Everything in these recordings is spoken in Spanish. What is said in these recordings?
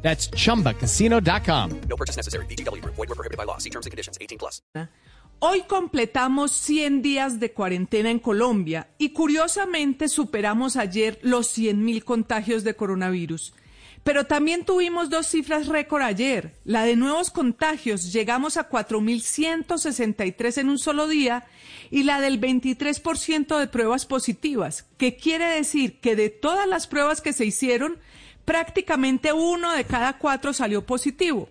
That's chumbacasino.com. No purchase necessary. BGW. Void were prohibited by law. See terms and conditions. 18 plus. Hoy completamos 100 días de cuarentena en Colombia y curiosamente superamos ayer los 100.000 contagios de coronavirus. Pero también tuvimos dos cifras récord ayer. La de nuevos contagios, llegamos a 4.163 en un solo día, y la del 23% de pruebas positivas, que quiere decir que de todas las pruebas que se hicieron, prácticamente uno de cada cuatro salió positivo.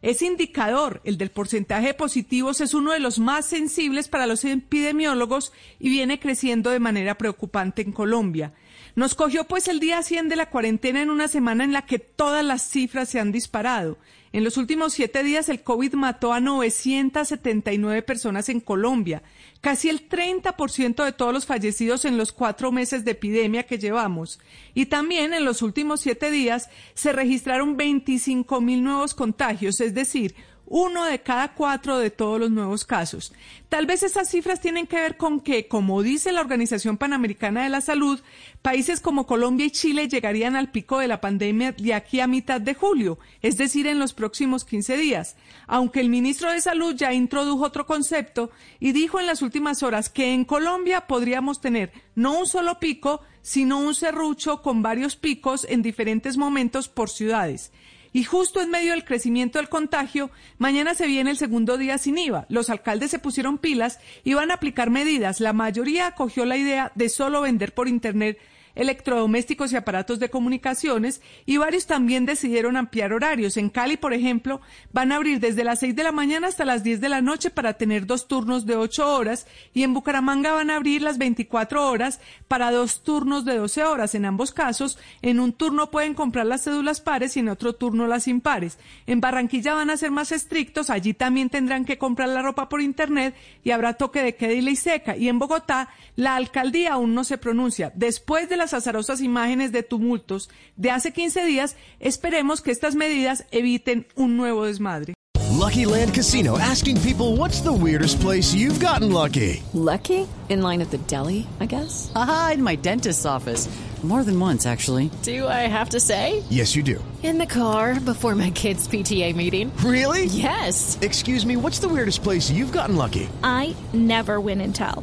Ese indicador, el del porcentaje de positivos, es uno de los más sensibles para los epidemiólogos y viene creciendo de manera preocupante en Colombia. Nos cogió pues el día 100 de la cuarentena en una semana en la que todas las cifras se han disparado. En los últimos siete días el COVID mató a 979 personas en Colombia, casi el 30% de todos los fallecidos en los cuatro meses de epidemia que llevamos. Y también en los últimos siete días se registraron 25 mil nuevos contagios, es decir, uno de cada cuatro de todos los nuevos casos. Tal vez esas cifras tienen que ver con que, como dice la Organización Panamericana de la Salud, países como Colombia y Chile llegarían al pico de la pandemia de aquí a mitad de julio, es decir, en los próximos 15 días. Aunque el ministro de Salud ya introdujo otro concepto y dijo en las últimas horas que en Colombia podríamos tener no un solo pico, sino un serrucho con varios picos en diferentes momentos por ciudades. Y justo en medio del crecimiento del contagio, mañana se viene el segundo día sin IVA. Los alcaldes se pusieron pilas y van a aplicar medidas. La mayoría acogió la idea de solo vender por Internet electrodomésticos y aparatos de comunicaciones y varios también decidieron ampliar horarios. En Cali, por ejemplo, van a abrir desde las 6 de la mañana hasta las 10 de la noche para tener dos turnos de 8 horas y en Bucaramanga van a abrir las 24 horas para dos turnos de 12 horas. En ambos casos, en un turno pueden comprar las cédulas pares y en otro turno las impares. En Barranquilla van a ser más estrictos, allí también tendrán que comprar la ropa por internet y habrá toque de queda y seca. Y en Bogotá, la alcaldía aún no se pronuncia. Después de la azarosas imágenes de tumultos de hace 15 días, esperemos que estas medidas eviten un nuevo desmadre. Lucky Land Casino asking people what's the weirdest place you've gotten lucky? Lucky? In line at the deli, I guess. Aha, in my dentist's office. More than once, actually. Do I have to say? Yes, you do. In the car before my kids' PTA meeting. Really? Yes. Excuse me, what's the weirdest place you've gotten lucky? I never win and tell.